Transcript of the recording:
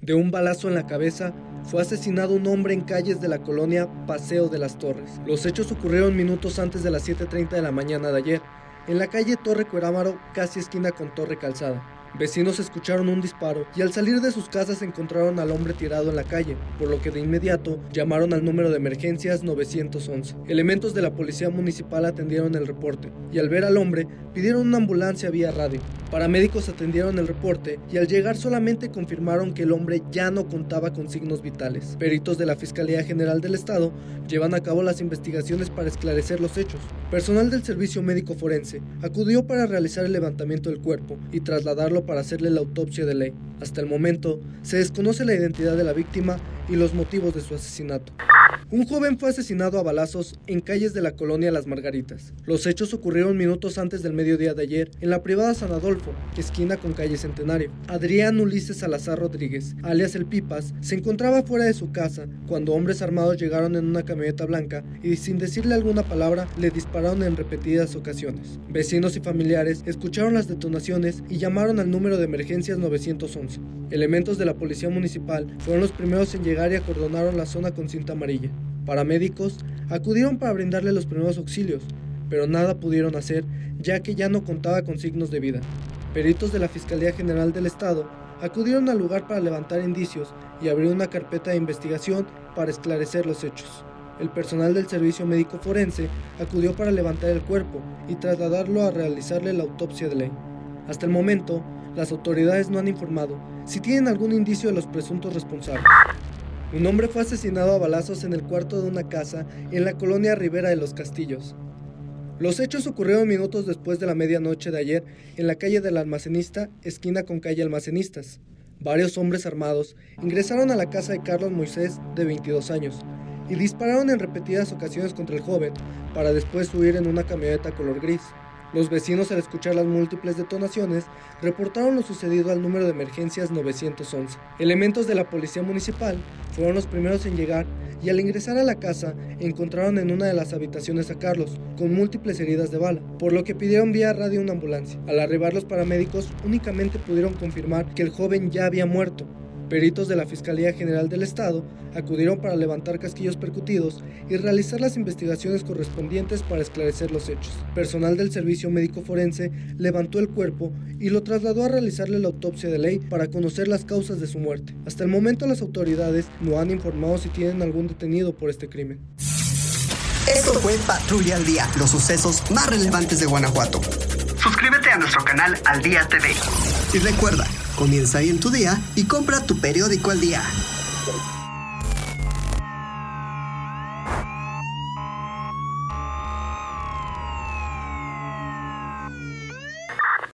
De un balazo en la cabeza, fue asesinado un hombre en calles de la colonia Paseo de las Torres. Los hechos ocurrieron minutos antes de las 7.30 de la mañana de ayer, en la calle Torre Cuerámaro, casi esquina con Torre Calzada. Vecinos escucharon un disparo y al salir de sus casas encontraron al hombre tirado en la calle, por lo que de inmediato llamaron al número de emergencias 911. Elementos de la policía municipal atendieron el reporte y al ver al hombre pidieron una ambulancia vía radio. Paramédicos atendieron el reporte y al llegar solamente confirmaron que el hombre ya no contaba con signos vitales. Peritos de la Fiscalía General del Estado llevan a cabo las investigaciones para esclarecer los hechos. Personal del Servicio Médico Forense acudió para realizar el levantamiento del cuerpo y trasladarlo para hacerle la autopsia de ley. Hasta el momento, se desconoce la identidad de la víctima y los motivos de su asesinato. Un joven fue asesinado a balazos en calles de la colonia Las Margaritas. Los hechos ocurrieron minutos antes del mediodía de ayer en la privada San Adolfo, esquina con calle Centenario. Adrián Ulises Salazar Rodríguez, alias El Pipas, se encontraba fuera de su casa cuando hombres armados llegaron en una camioneta blanca y sin decirle alguna palabra le dispararon en repetidas ocasiones. Vecinos y familiares escucharon las detonaciones y llamaron al número de emergencias 911. Elementos de la policía municipal fueron los primeros en llegar y acordonaron la zona con cinta amarilla. Paramédicos acudieron para brindarle los primeros auxilios, pero nada pudieron hacer ya que ya no contaba con signos de vida. Peritos de la Fiscalía General del Estado acudieron al lugar para levantar indicios y abrir una carpeta de investigación para esclarecer los hechos. El personal del Servicio Médico Forense acudió para levantar el cuerpo y trasladarlo a realizarle la autopsia de ley. Hasta el momento, las autoridades no han informado si tienen algún indicio de los presuntos responsables. Un hombre fue asesinado a balazos en el cuarto de una casa en la colonia Rivera de los Castillos. Los hechos ocurrieron minutos después de la medianoche de ayer en la calle del almacenista, esquina con calle Almacenistas. Varios hombres armados ingresaron a la casa de Carlos Moisés, de 22 años, y dispararon en repetidas ocasiones contra el joven para después huir en una camioneta color gris. Los vecinos al escuchar las múltiples detonaciones reportaron lo sucedido al número de emergencias 911. Elementos de la policía municipal fueron los primeros en llegar y al ingresar a la casa encontraron en una de las habitaciones a Carlos con múltiples heridas de bala, por lo que pidieron vía radio una ambulancia. Al arribar los paramédicos únicamente pudieron confirmar que el joven ya había muerto, Peritos de la Fiscalía General del Estado acudieron para levantar casquillos percutidos y realizar las investigaciones correspondientes para esclarecer los hechos. Personal del Servicio Médico Forense levantó el cuerpo y lo trasladó a realizarle la autopsia de ley para conocer las causas de su muerte. Hasta el momento las autoridades no han informado si tienen algún detenido por este crimen. Esto fue Patrulla al Día, los sucesos más relevantes de Guanajuato. Suscríbete a nuestro canal Al Día TV. Y recuerda, Comienza ahí en tu día y compra tu periódico al día.